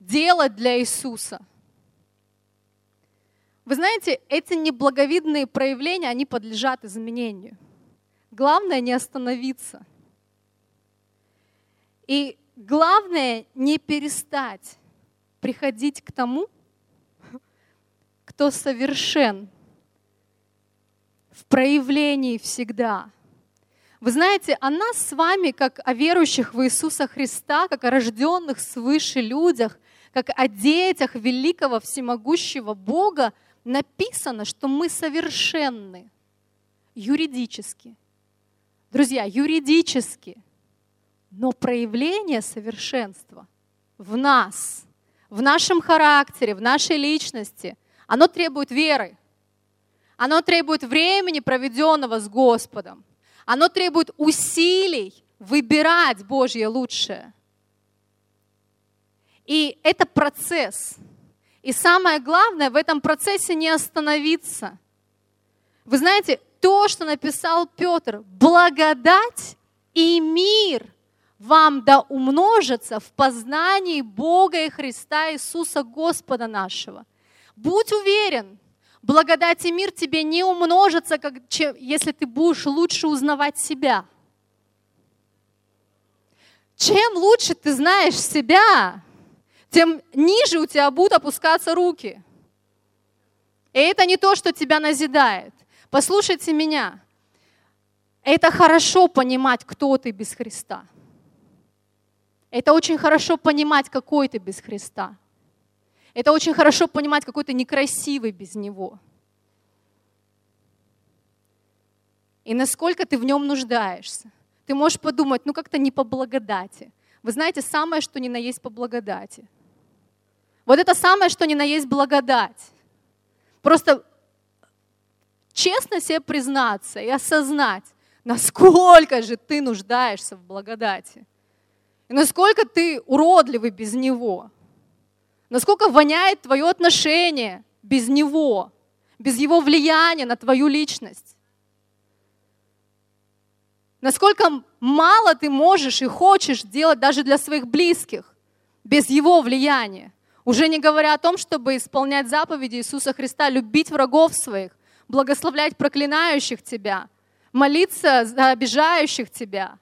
делать для Иисуса. Вы знаете, эти неблаговидные проявления, они подлежат изменению. Главное не остановиться. И главное не перестать приходить к тому, кто совершен проявлении всегда. Вы знаете, о нас с вами, как о верующих в Иисуса Христа, как о рожденных свыше людях, как о детях великого всемогущего Бога, написано, что мы совершенны юридически. Друзья, юридически. Но проявление совершенства в нас, в нашем характере, в нашей личности, оно требует веры. Оно требует времени, проведенного с Господом. Оно требует усилий выбирать Божье лучшее. И это процесс. И самое главное в этом процессе не остановиться. Вы знаете, то, что написал Петр, благодать и мир вам да умножится в познании Бога и Христа Иисуса Господа нашего. Будь уверен, благодать и мир тебе не умножится, как, чем, если ты будешь лучше узнавать себя. Чем лучше ты знаешь себя, тем ниже у тебя будут опускаться руки. И это не то, что тебя назидает. Послушайте меня. Это хорошо понимать, кто ты без Христа. Это очень хорошо понимать, какой ты без Христа. Это очень хорошо понимать, какой ты некрасивый без Него. И насколько ты в нем нуждаешься. Ты можешь подумать, ну как-то не по благодати. Вы знаете, самое, что ни на есть по благодати – вот это самое, что ни на есть благодать. Просто честно себе признаться и осознать, насколько же ты нуждаешься в благодати. И насколько ты уродливый без Него. Насколько воняет твое отношение без Него, без Его влияния на твою личность. Насколько мало ты можешь и хочешь делать даже для своих близких без Его влияния. Уже не говоря о том, чтобы исполнять заповеди Иисуса Христа, любить врагов своих, благословлять проклинающих тебя, молиться за обижающих тебя.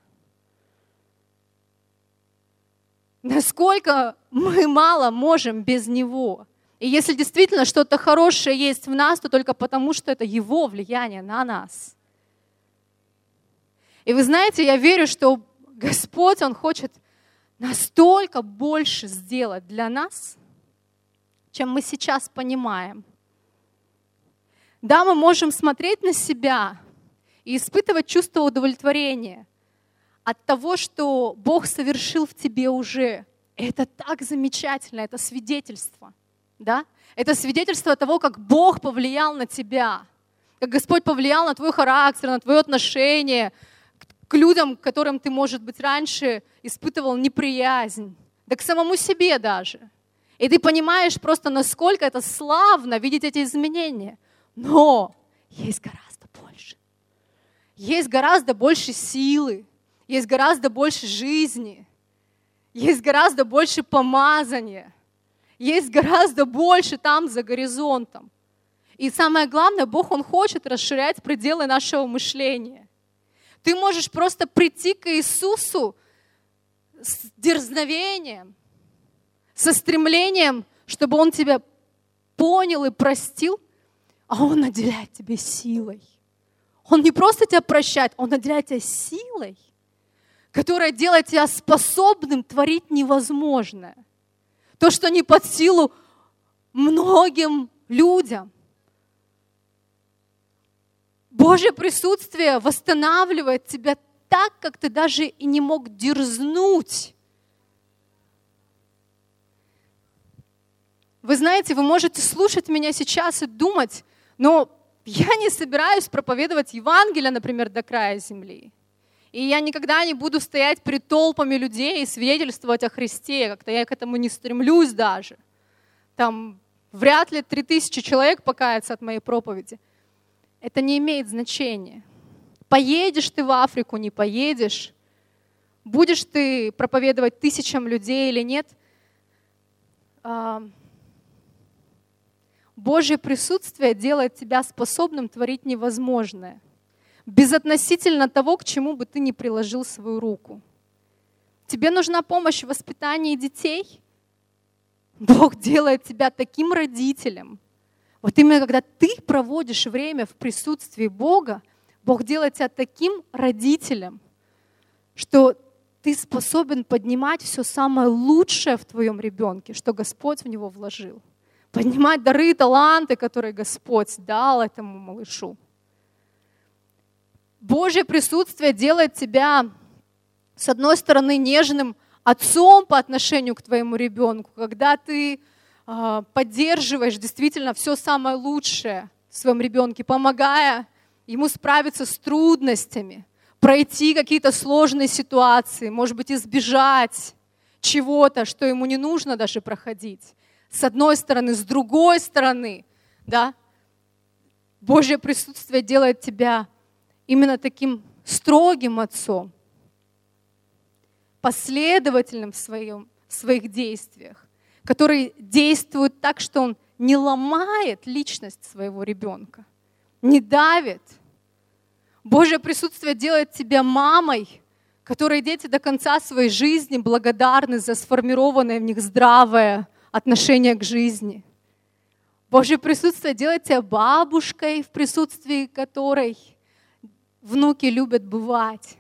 Насколько мы мало можем без Него. И если действительно что-то хорошее есть в нас, то только потому, что это Его влияние на нас. И вы знаете, я верю, что Господь, Он хочет настолько больше сделать для нас – чем мы сейчас понимаем. Да, мы можем смотреть на себя и испытывать чувство удовлетворения от того, что Бог совершил в тебе уже. Это так замечательно, это свидетельство. Да? Это свидетельство того, как Бог повлиял на тебя, как Господь повлиял на твой характер, на твое отношение к людям, к которым ты, может быть, раньше испытывал неприязнь, да к самому себе даже. И ты понимаешь просто, насколько это славно видеть эти изменения. Но есть гораздо больше. Есть гораздо больше силы, есть гораздо больше жизни, есть гораздо больше помазания, есть гораздо больше там за горизонтом. И самое главное, Бог, Он хочет расширять пределы нашего мышления. Ты можешь просто прийти к Иисусу с дерзновением, со стремлением, чтобы Он тебя понял и простил, а Он наделяет тебя силой. Он не просто тебя прощает, Он наделяет тебя силой, которая делает тебя способным творить невозможное. То, что не под силу многим людям. Божье присутствие восстанавливает тебя так, как ты даже и не мог дерзнуть Вы знаете, вы можете слушать меня сейчас и думать, но я не собираюсь проповедовать Евангелие, например, до края земли. И я никогда не буду стоять перед толпами людей и свидетельствовать о Христе, как-то я к этому не стремлюсь даже. Там вряд ли 3000 человек покаяться от моей проповеди. Это не имеет значения. Поедешь ты в Африку, не поедешь. будешь ты проповедовать тысячам людей или нет, а, Божье присутствие делает тебя способным творить невозможное, безотносительно того, к чему бы ты ни приложил свою руку. Тебе нужна помощь в воспитании детей? Бог делает тебя таким родителем. Вот именно когда ты проводишь время в присутствии Бога, Бог делает тебя таким родителем, что ты способен поднимать все самое лучшее в твоем ребенке, что Господь в него вложил. Поднимать дары таланты, которые Господь дал этому малышу. Божье присутствие делает тебя, с одной стороны, нежным отцом по отношению к твоему ребенку, когда ты э, поддерживаешь действительно все самое лучшее в своем ребенке, помогая ему справиться с трудностями, пройти какие-то сложные ситуации, может быть, избежать чего-то, что ему не нужно даже проходить. С одной стороны, с другой стороны, да, Божье присутствие делает тебя именно таким строгим отцом, последовательным в, своем, в своих действиях, который действует так, что он не ломает личность своего ребенка, не давит, Божье присутствие делает тебя мамой, которой дети до конца своей жизни благодарны за сформированное в них здравое отношение к жизни. Божье присутствие делает тебя бабушкой, в присутствии которой внуки любят бывать.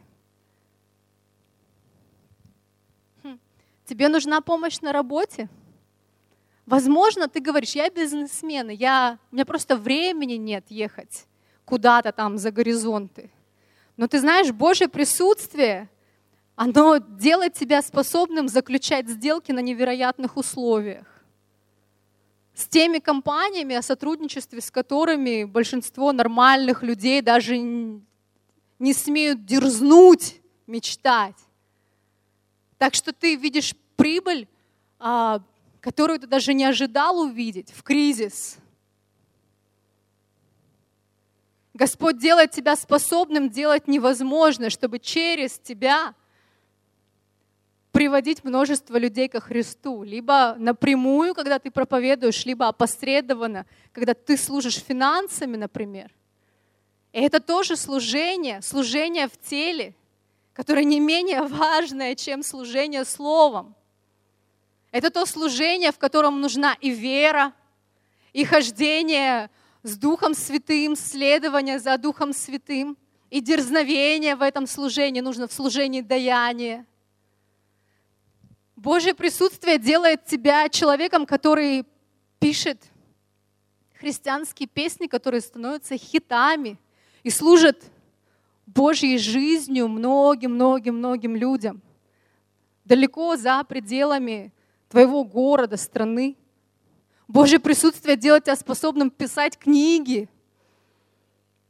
Хм. Тебе нужна помощь на работе? Возможно, ты говоришь, я бизнесмен, я, у меня просто времени нет ехать куда-то там за горизонты. Но ты знаешь, Божье присутствие, оно делает тебя способным заключать сделки на невероятных условиях. С теми компаниями, о сотрудничестве с которыми большинство нормальных людей даже не смеют дерзнуть мечтать. Так что ты видишь прибыль, а, которую ты даже не ожидал увидеть в кризис – Господь делает тебя способным делать невозможное, чтобы через тебя приводить множество людей ко Христу. Либо напрямую, когда ты проповедуешь, либо опосредованно, когда ты служишь финансами, например. И это тоже служение, служение в теле, которое не менее важное, чем служение словом. Это то служение, в котором нужна и вера, и хождение с Духом Святым, следование за Духом Святым и дерзновение в этом служении, нужно в служении даяние. Божье присутствие делает тебя человеком, который пишет христианские песни, которые становятся хитами и служат Божьей жизнью многим-многим-многим людям. Далеко за пределами твоего города, страны. Божье присутствие делает тебя способным писать книги,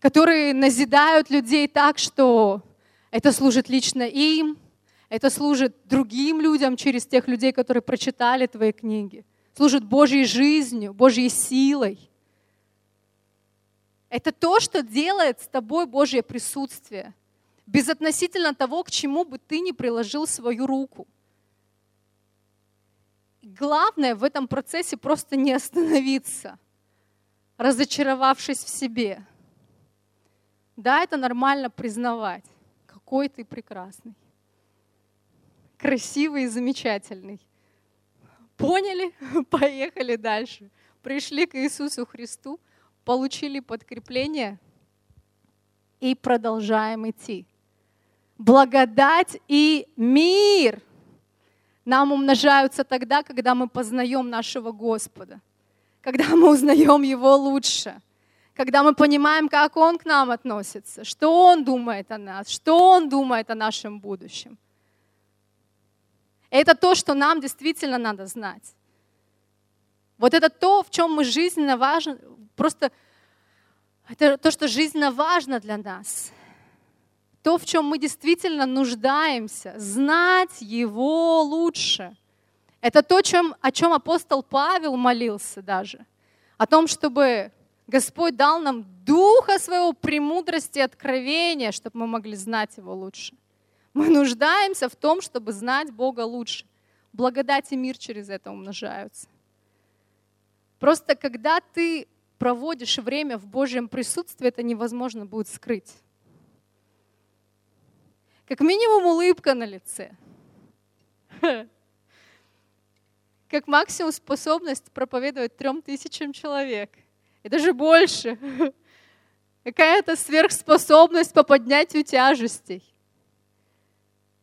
которые назидают людей так, что это служит лично им, это служит другим людям через тех людей, которые прочитали твои книги, служит Божьей жизнью, Божьей силой. Это то, что делает с тобой Божье присутствие, безотносительно того, к чему бы ты ни приложил свою руку – главное в этом процессе просто не остановиться, разочаровавшись в себе. Да, это нормально признавать, какой ты прекрасный, красивый и замечательный. Поняли? Поехали дальше. Пришли к Иисусу Христу, получили подкрепление и продолжаем идти. Благодать и мир – нам умножаются тогда, когда мы познаем нашего Господа, когда мы узнаем Его лучше, когда мы понимаем, как Он к нам относится, что Он думает о нас, что Он думает о нашем будущем. Это то, что нам действительно надо знать. Вот это то, в чем мы жизненно важны, просто это то, что жизненно важно для нас то, в чем мы действительно нуждаемся, знать Его лучше. Это то, чем, о чем апостол Павел молился даже. О том, чтобы Господь дал нам духа своего премудрости и откровения, чтобы мы могли знать Его лучше. Мы нуждаемся в том, чтобы знать Бога лучше. Благодать и мир через это умножаются. Просто когда ты проводишь время в Божьем присутствии, это невозможно будет скрыть. Как минимум улыбка на лице. Как максимум способность проповедовать трем тысячам человек. И даже больше. Какая-то сверхспособность по поднятию тяжестей.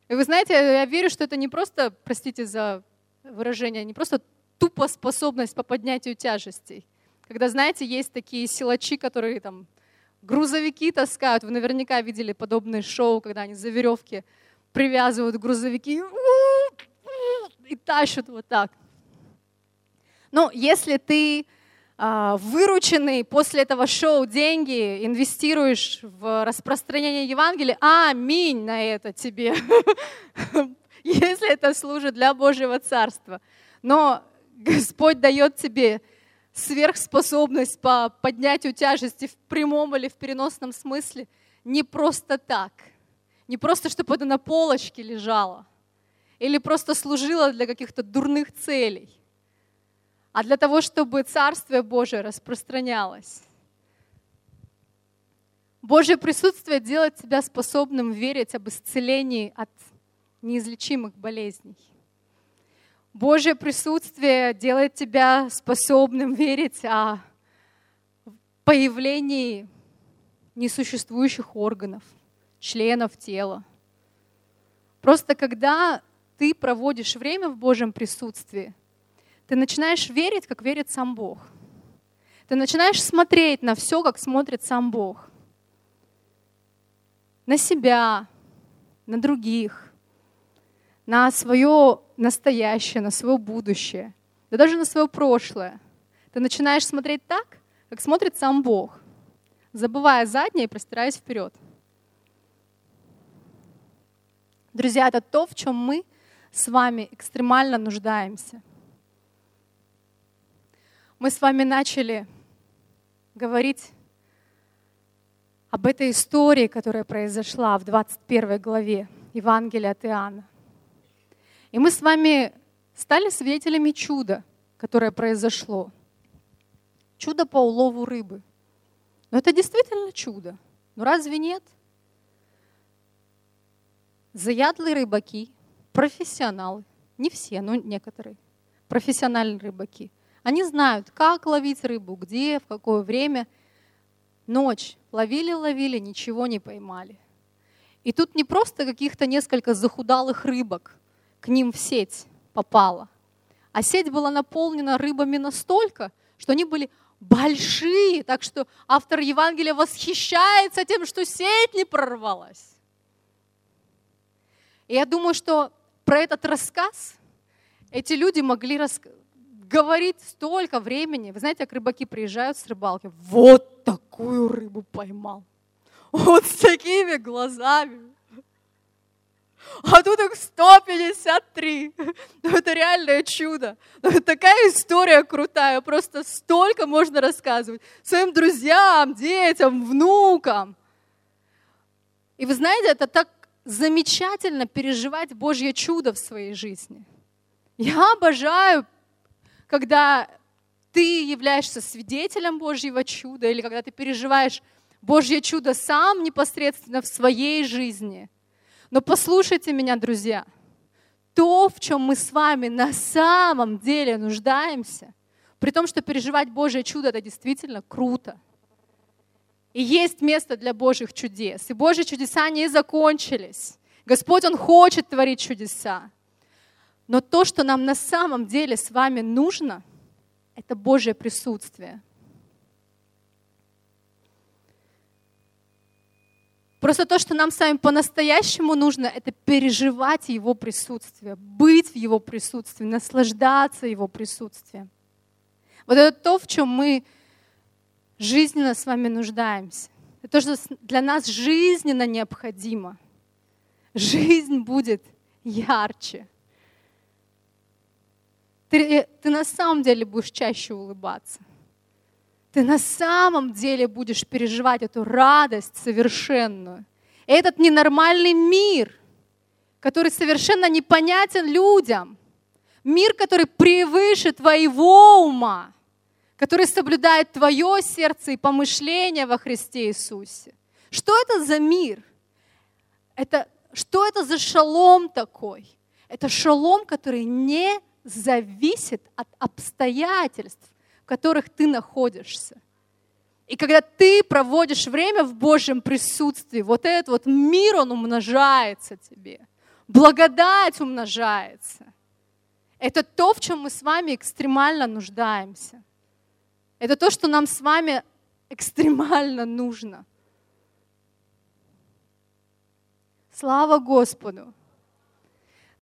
И вы знаете, я верю, что это не просто, простите за выражение, не просто тупо способность по поднятию тяжестей. Когда, знаете, есть такие силачи, которые там грузовики таскают. Вы наверняка видели подобные шоу, когда они за веревки привязывают грузовики и тащат вот так. Но если ты а, вырученный после этого шоу деньги инвестируешь в распространение Евангелия, аминь на это тебе, если это служит для Божьего Царства. Но Господь дает тебе сверхспособность по поднятию тяжести в прямом или в переносном смысле не просто так. Не просто, чтобы это на полочке лежало. Или просто служило для каких-то дурных целей а для того, чтобы Царствие Божие распространялось. Божье присутствие делает тебя способным верить об исцелении от неизлечимых болезней. Божье присутствие делает тебя способным верить о появлении несуществующих органов, членов тела. Просто когда ты проводишь время в Божьем присутствии, ты начинаешь верить, как верит сам Бог. Ты начинаешь смотреть на все, как смотрит сам Бог. На себя, на других, на свое настоящее, на свое будущее, да даже на свое прошлое. Ты начинаешь смотреть так, как смотрит сам Бог, забывая заднее и простираясь вперед. Друзья, это то, в чем мы с вами экстремально нуждаемся – мы с вами начали говорить об этой истории, которая произошла в 21 главе Евангелия от Иоанна. И мы с вами стали свидетелями чуда, которое произошло. Чудо по улову рыбы. Но это действительно чудо. Но разве нет? Заядлые рыбаки, профессионалы, не все, но некоторые, профессиональные рыбаки – они знают, как ловить рыбу, где, в какое время. Ночь. Ловили, ловили, ничего не поймали. И тут не просто каких-то несколько захудалых рыбок к ним в сеть попало, а сеть была наполнена рыбами настолько, что они были большие, так что автор Евангелия восхищается тем, что сеть не прорвалась. И я думаю, что про этот рассказ эти люди могли рассказать говорить столько времени. Вы знаете, как рыбаки приезжают с рыбалки, вот такую рыбу поймал. Вот с такими глазами. А тут их 153. Ну, это реальное чудо. Ну, такая история крутая. Просто столько можно рассказывать своим друзьям, детям, внукам. И вы знаете, это так замечательно переживать Божье чудо в своей жизни. Я обожаю когда ты являешься свидетелем Божьего чуда или когда ты переживаешь Божье чудо сам непосредственно в своей жизни. Но послушайте меня, друзья, то, в чем мы с вами на самом деле нуждаемся, при том, что переживать Божье чудо, это действительно круто. И есть место для Божьих чудес. И Божьи чудеса не закончились. Господь, Он хочет творить чудеса. Но то, что нам на самом деле с вами нужно, это Божье присутствие. Просто то, что нам с вами по-настоящему нужно, это переживать Его присутствие, быть в Его присутствии, наслаждаться Его присутствием. Вот это то, в чем мы жизненно с вами нуждаемся. Это то, что для нас жизненно необходимо. Жизнь будет ярче, ты, ты на самом деле будешь чаще улыбаться. Ты на самом деле будешь переживать эту радость совершенную. Этот ненормальный мир который совершенно непонятен людям. Мир, который превыше твоего ума, который соблюдает твое сердце и помышления во Христе Иисусе. Что это за мир? Это, что это за шалом такой? Это шалом, который не зависит от обстоятельств, в которых ты находишься. И когда ты проводишь время в Божьем присутствии, вот этот вот мир, он умножается тебе. Благодать умножается. Это то, в чем мы с вами экстремально нуждаемся. Это то, что нам с вами экстремально нужно. Слава Господу!